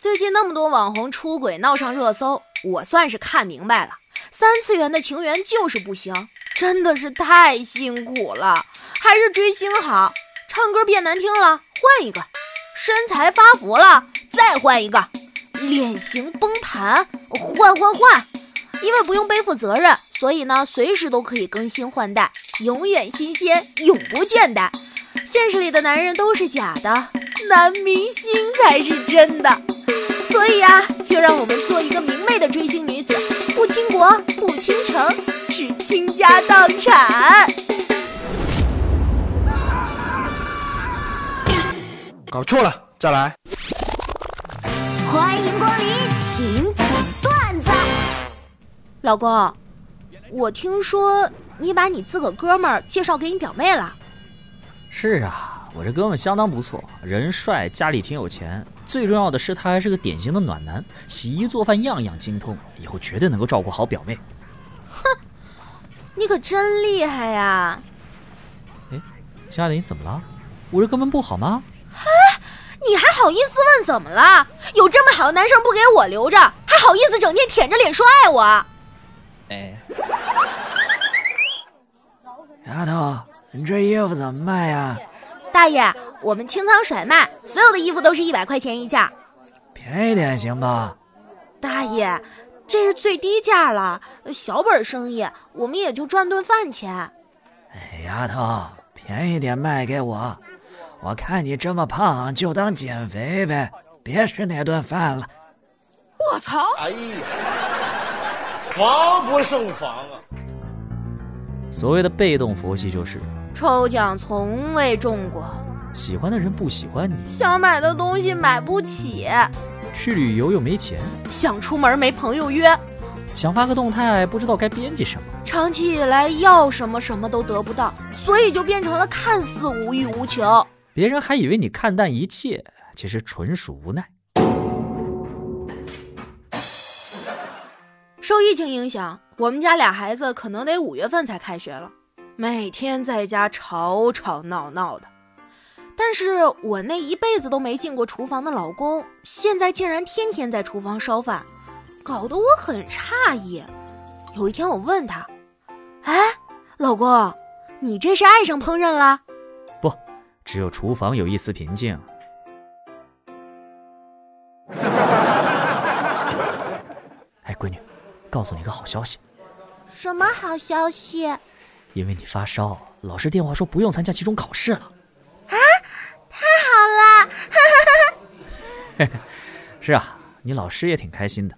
最近那么多网红出轨闹上热搜，我算是看明白了，三次元的情缘就是不行，真的是太辛苦了，还是追星好。唱歌变难听了，换一个；身材发福了，再换一个；脸型崩盘，换换换。因为不用背负责任，所以呢，随时都可以更新换代，永远新鲜，永不倦怠。现实里的男人都是假的，男明星才是真的。所以啊，就让我们做一个明媚的追星女子，不倾国，不倾城，只倾家荡产。搞错了，再来。欢迎光临，请讲段子。老公，我听说你把你自个哥们儿介绍给你表妹了。是啊，我这哥们相当不错，人帅，家里挺有钱，最重要的是他还是个典型的暖男，洗衣做饭样样精通，以后绝对能够照顾好表妹。哼，你可真厉害呀！哎，嘉玲怎么了？我这哥们不好吗？你还好意思问怎么了？有这么好的男生不给我留着，还好意思整天舔着脸说爱我？哎，丫头，你这衣服怎么卖呀？大爷，我们清仓甩卖，所有的衣服都是一百块钱一件，便宜点行吧？大爷，这是最低价了，小本生意，我们也就赚顿饭钱。哎，丫头，便宜点卖给我。我看你这么胖，就当减肥呗，别吃那顿饭了。我操！哎呀，防不胜防啊！所谓的被动佛系就是抽奖从未中过，喜欢的人不喜欢你，想买的东西买不起，去旅游又没钱，想出门没朋友约，想发个动态不知道该编辑什么，长期以来要什么什么都得不到，所以就变成了看似无欲无求。别人还以为你看淡一切，其实纯属无奈。受疫情影响，我们家俩孩子可能得五月份才开学了，每天在家吵吵闹闹的。但是我那一辈子都没进过厨房的老公，现在竟然天天在厨房烧饭，搞得我很诧异。有一天我问他：“哎，老公，你这是爱上烹饪了？”只有厨房有一丝平静。哎，闺女，告诉你个好消息。什么好消息？因为你发烧，老师电话说不用参加期中考试了。啊，太好了！哈哈哈是啊，你老师也挺开心的。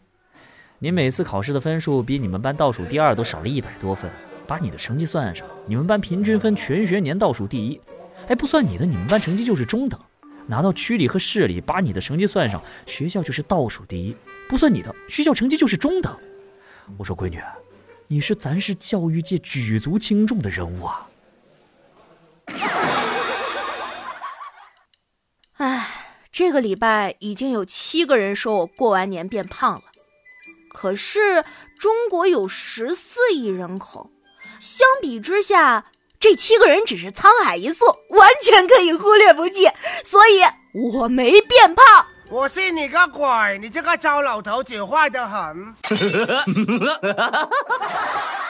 你每次考试的分数比你们班倒数第二都少了一百多分，把你的成绩算上，你们班平均分全学年倒数第一。哎，不算你的，你们班成绩就是中等；拿到区里和市里，把你的成绩算上，学校就是倒数第一。不算你的，学校成绩就是中等。我说闺女，你是咱市教育界举足轻重的人物啊！哎，这个礼拜已经有七个人说我过完年变胖了，可是中国有十四亿人口，相比之下。这七个人只是沧海一粟，完全可以忽略不计，所以我没变胖。我信你个鬼！你这个糟老头子坏得很。